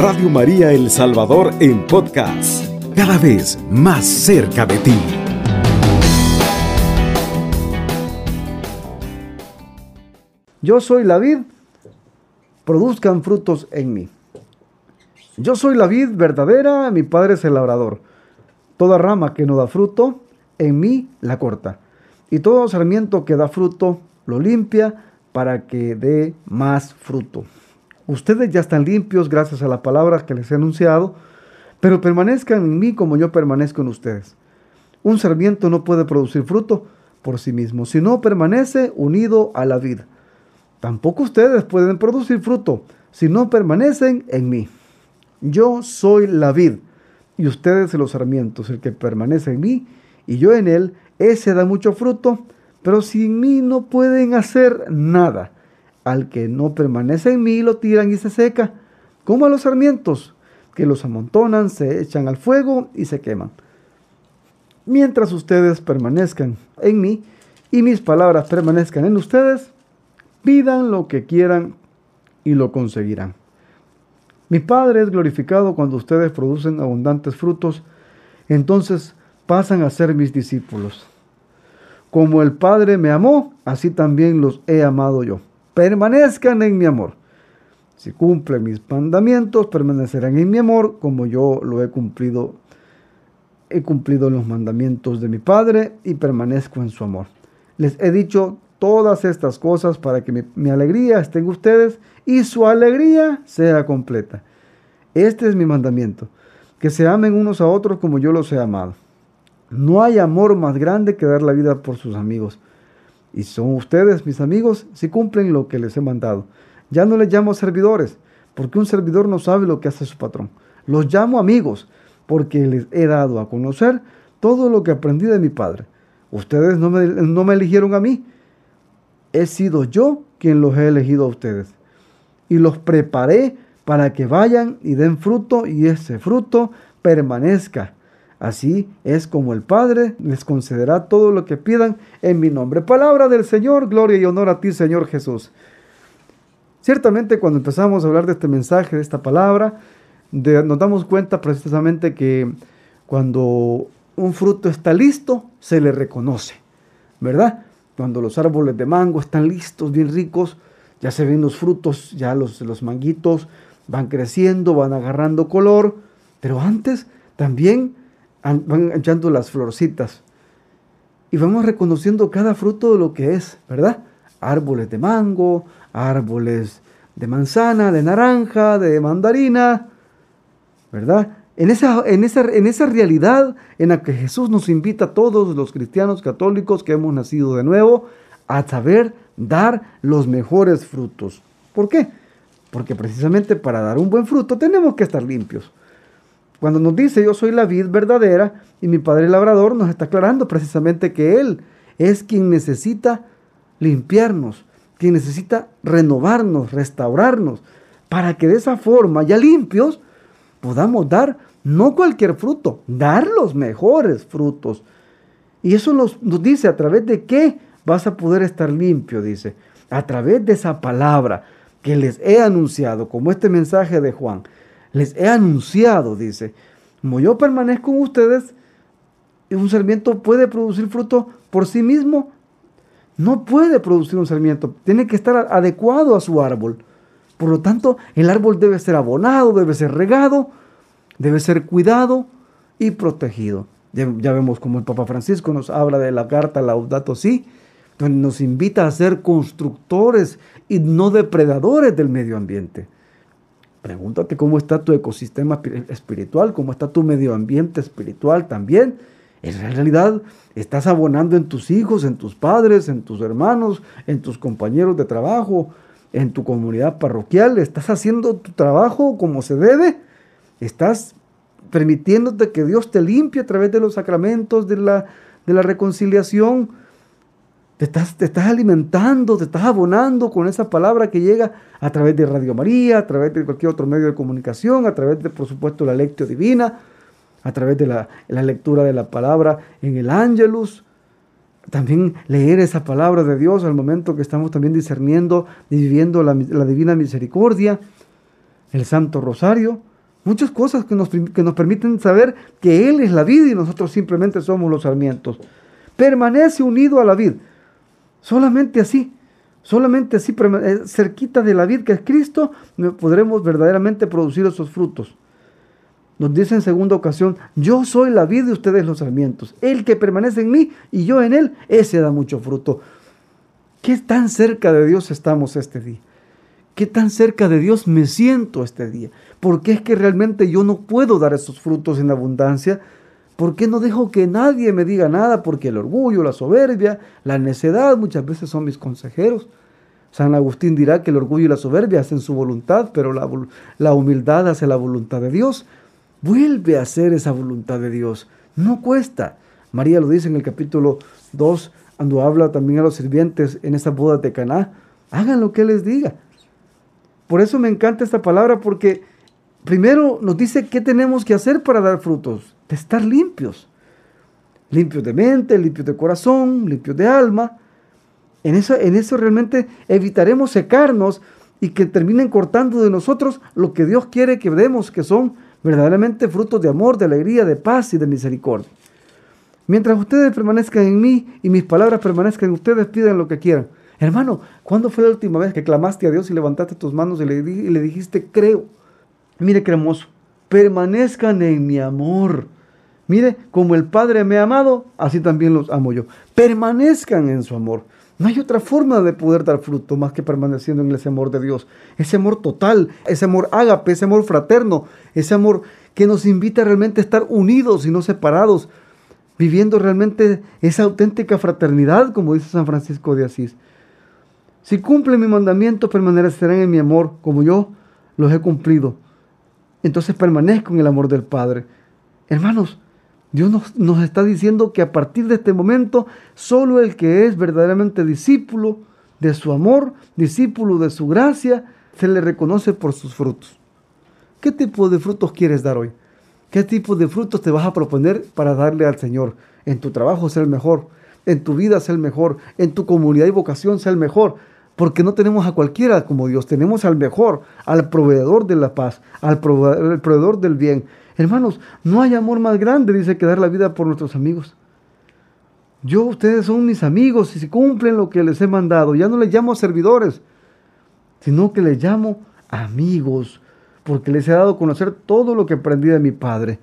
Radio María El Salvador en podcast, cada vez más cerca de ti. Yo soy la vid, produzcan frutos en mí. Yo soy la vid verdadera, mi padre es el labrador. Toda rama que no da fruto, en mí la corta. Y todo sarmiento que da fruto, lo limpia para que dé más fruto. Ustedes ya están limpios gracias a la palabra que les he anunciado, pero permanezcan en mí como yo permanezco en ustedes. Un sarmiento no puede producir fruto por sí mismo, si no permanece unido a la vida. Tampoco ustedes pueden producir fruto si no permanecen en mí. Yo soy la vid y ustedes los sarmientos. El que permanece en mí y yo en él, ese da mucho fruto, pero sin mí no pueden hacer nada. Al que no permanece en mí lo tiran y se seca, como a los sarmientos, que los amontonan, se echan al fuego y se queman. Mientras ustedes permanezcan en mí y mis palabras permanezcan en ustedes, Pidan lo que quieran y lo conseguirán. Mi Padre es glorificado cuando ustedes producen abundantes frutos, entonces pasan a ser mis discípulos. Como el Padre me amó, así también los he amado yo. Permanezcan en mi amor. Si cumplen mis mandamientos, permanecerán en mi amor, como yo lo he cumplido. He cumplido los mandamientos de mi Padre y permanezco en su amor. Les he dicho todas estas cosas para que mi, alegría esté en ustedes y su alegría sea completa. Este es mi mandamiento, que se amen unos a otros como yo los he amado. No hay amor más grande que dar la vida por sus amigos. Y son ustedes mis amigos si cumplen lo que les he mandado. Ya no les llamo servidores, porque un servidor no sabe lo que hace su patrón. Los llamo amigos, porque les he dado a conocer todo lo que aprendí de mi Padre. Ustedes no me, no me eligieron a mí, he sido yo quien los he elegido a ustedes. Y los preparé para que vayan y den fruto y ese fruto permanezca. Así es como el Padre les concederá todo lo que pidan en mi nombre. Palabra del Señor, gloria y honor a ti, Señor Jesús. Ciertamente cuando empezamos a hablar de este mensaje, de esta palabra, nos damos cuenta precisamente que cuando un fruto está listo, se le reconoce, ¿verdad? Cuando los árboles de mango están listos, bien ricos, ya se ven los frutos, ya los, los manguitos van creciendo, van agarrando color, pero antes también van echando las florcitas. Y vamos reconociendo cada fruto de lo que es, ¿verdad? Árboles de mango, árboles de manzana, de naranja, de mandarina, ¿verdad? En esa, en, esa, en esa realidad en la que Jesús nos invita a todos los cristianos católicos que hemos nacido de nuevo a saber dar los mejores frutos. ¿Por qué? Porque precisamente para dar un buen fruto tenemos que estar limpios. Cuando nos dice yo soy la vid verdadera y mi padre labrador nos está aclarando precisamente que Él es quien necesita limpiarnos, quien necesita renovarnos, restaurarnos, para que de esa forma, ya limpios, podamos dar no cualquier fruto, dar los mejores frutos. Y eso nos, dice a través de qué vas a poder estar limpio, dice, a través de esa palabra que les he anunciado, como este mensaje de Juan. Les he anunciado, dice, como yo permanezco en ustedes, un sarmiento puede producir fruto por sí mismo. No puede producir un sarmiento, tiene que estar adecuado a su árbol. Por lo tanto, el árbol debe ser abonado, debe ser regado, debe ser cuidado y protegido. Ya, vemos como el Papa Francisco nos habla de la carta Laudato Si, donde nos invita a ser constructores y no depredadores del medio ambiente. Pregúntate cómo está tu ecosistema espiritual, cómo está tu medio ambiente espiritual también. En realidad estás abonando en tus hijos, en tus padres, en tus hermanos, en tus compañeros de trabajo, en tu comunidad parroquial. ¿Estás haciendo tu trabajo como se debe? Estás permitiéndote que Dios te limpie a través de los sacramentos de la, de la reconciliación. Te estás, te estás alimentando, te estás abonando con esa palabra que llega a través de Radio María, a través de cualquier otro medio de comunicación, a través de, por supuesto, la lectio divina, a través de la, lectura de la palabra en el Ángelus. También leer esa palabra de Dios al momento que estamos también discerniendo y viviendo la, la divina misericordia, el Santo Rosario Muchas cosas que nos, que nos permiten saber que Él es la vida y nosotros simplemente somos los sarmientos. Permanece unido a la vid. Solamente así, solamente así, eh, cerquita de la vid que es Cristo, podremos verdaderamente producir esos frutos. Nos dice en segunda ocasión, yo soy la vid de ustedes los sarmientos. El que permanece en mí y yo en él, ese da mucho fruto. ¿Qué tan cerca de Dios estamos este día? ¿Qué tan cerca de Dios me siento este día? Porque es que realmente yo no puedo dar esos frutos en abundancia. ¿Por qué no dejo que nadie me diga nada? Porque el orgullo, la soberbia, la necedad muchas veces son mis consejeros. San Agustín dirá que el orgullo y la soberbia hacen su voluntad, pero la, humildad hace la voluntad de Dios. Vuelve a hacer esa voluntad de Dios. No cuesta. María lo dice en el capítulo 2, cuando habla también a los sirvientes en esa boda de Caná. Hagan lo que les diga. Por eso me encanta esta palabra, porque primero nos dice qué tenemos que hacer para dar frutos. De estar limpios. Limpios de mente, limpios de corazón, limpios de alma. En eso, en eso realmente evitaremos secarnos y que terminen cortando de nosotros lo que Dios quiere que demos, que son verdaderamente frutos de amor, de alegría, de paz y de misericordia. Mientras ustedes permanezcan en mí y mis palabras permanezcan en ustedes, pidan lo que quieran. Hermano, ¿cuándo fue la última vez que clamaste a Dios y levantaste tus manos y le, y le dijiste, creo? Mire, cremoso, permanezcan en mi amor. Mire, como el Padre me ha amado, así también los amo yo. Permanezcan en su amor. No hay otra forma de poder dar fruto más que permaneciendo en ese amor de Dios. Ese amor total, ese amor ágape, ese amor fraterno, ese amor que nos invita realmente a estar unidos y no separados, viviendo realmente esa auténtica fraternidad, como dice San Francisco de Asís. Si cumplen mi mandamiento, permanecerán en mi amor, como yo los he cumplido. Entonces permanezco en el amor del Padre. Hermanos, Dios nos, está diciendo que a partir de este momento, solo el que es verdaderamente discípulo de su amor, discípulo de su gracia, se le reconoce por sus frutos. ¿Qué tipo de frutos quieres dar hoy? ¿Qué tipo de frutos te vas a proponer para darle al Señor? En tu trabajo ser el mejor, en tu vida ser el mejor, en tu comunidad y vocación ser el mejor, porque no tenemos a cualquiera como Dios, tenemos al mejor, al proveedor de la paz, al proveedor del bien, Hermanos, no hay amor más grande, dice, que dar la vida por nuestros amigos. Yo, ustedes son mis amigos y si cumplen lo que les he mandado, ya no les llamo servidores, sino que les llamo amigos, porque les he dado a conocer todo lo que aprendí de mi Padre.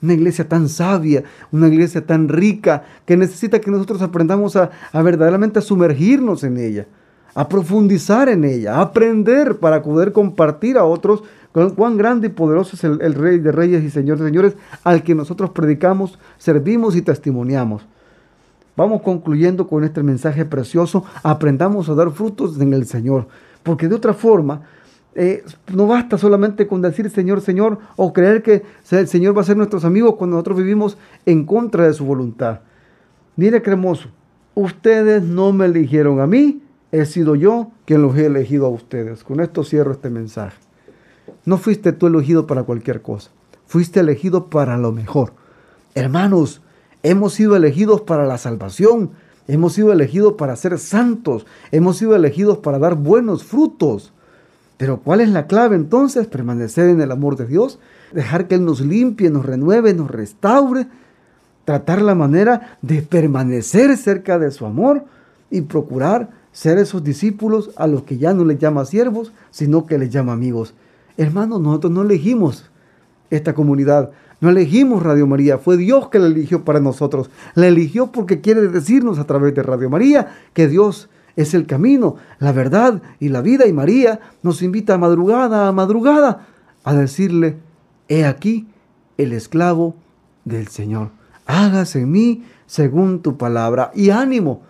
Una iglesia tan sabia, una iglesia tan rica, que necesita que nosotros aprendamos a, a verdaderamente sumergirnos en ella, a profundizar en ella, a aprender para poder compartir a otros cuán grande y poderoso es el, Rey de Reyes y Señor de Señores al que nosotros predicamos, servimos y testimoniamos. Vamos concluyendo con este mensaje precioso. Aprendamos a dar frutos en el Señor. Porque de otra forma, eh, no basta solamente con decir Señor, Señor, o creer que el Señor va a ser nuestros amigos cuando nosotros vivimos en contra de su voluntad. Mire, cremoso, ustedes no me eligieron a mí, he sido yo quien los he elegido a ustedes. Con esto cierro este mensaje. No fuiste tú elegido para cualquier cosa. Fuiste elegido para lo mejor. Hermanos, hemos sido elegidos para la salvación. Hemos sido elegidos para ser santos. Hemos sido elegidos para dar buenos frutos. Pero ¿cuál es la clave entonces? Permanecer en el amor de Dios. Dejar que Él nos limpie, nos renueve, nos restaure. Tratar la manera de permanecer cerca de su amor y procurar ser esos discípulos a los que ya no les llama siervos, sino que les llama amigos. Hermanos, nosotros no elegimos esta comunidad, no elegimos Radio María, fue Dios que la eligió para nosotros. La eligió porque quiere decirnos a través de Radio María que Dios es el camino, la verdad y la vida. Y María nos invita a madrugada a madrugada a decirle, he aquí el esclavo del Señor. Hágase en mí según tu palabra. Y ánimo,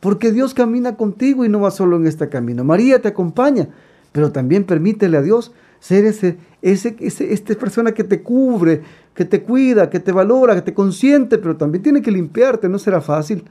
porque Dios camina contigo y no va solo en este camino. María te acompaña, pero también permítele a Dios ser ese, ese, ese, esta persona que te cubre, que te cuida, que te valora, que te consiente, pero también tiene que limpiarte, no será fácil,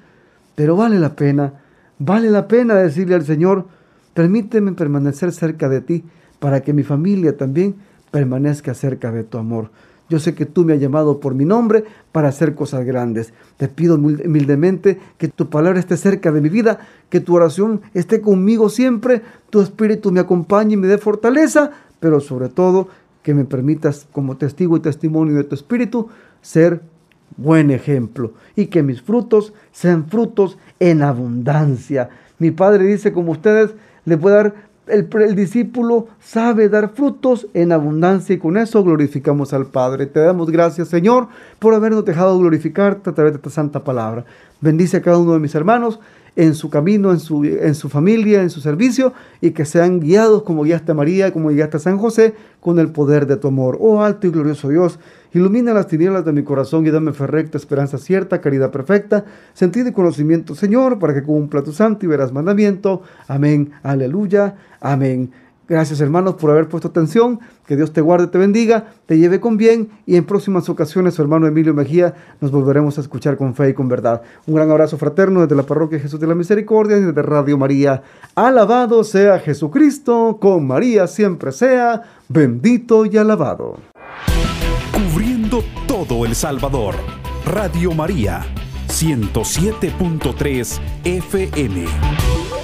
pero vale la pena, vale la pena decirle al Señor, permíteme permanecer cerca de ti para que mi familia también permanezca cerca de tu amor. Yo sé que tú me has llamado por mi nombre para hacer cosas grandes. Te pido humildemente que tu palabra esté cerca de mi vida, que tu oración esté conmigo siempre, tu espíritu me acompañe y me dé fortaleza pero sobre todo que me permitas como testigo y testimonio de tu espíritu ser buen ejemplo y que mis frutos sean frutos en abundancia. Mi Padre dice, como ustedes le puede dar, el, el, discípulo sabe dar frutos en abundancia y con eso glorificamos al Padre. Te damos gracias, Señor, por habernos dejado glorificarte a través de esta santa palabra. Bendice a cada uno de mis hermanos en su camino, en su, en su familia, en su servicio, y que sean guiados como guiaste a María, como guiaste a San José, con el poder de tu amor. Oh alto y glorioso Dios, ilumina las tinieblas de mi corazón y dame fe recta, esperanza cierta, caridad perfecta, sentido y conocimiento, Señor, para que cumpla tu santo y verás mandamiento. Amén, aleluya, amén. Gracias hermanos por haber puesto atención. Que Dios te guarde, te bendiga, te lleve con bien y en próximas ocasiones su hermano Emilio Mejía nos volveremos a escuchar con fe y con verdad. Un gran abrazo fraterno desde la parroquia Jesús de la Misericordia y desde Radio María. Alabado sea Jesucristo, con María siempre sea bendito y alabado. Cubriendo todo El Salvador. Radio María 107.3 FM.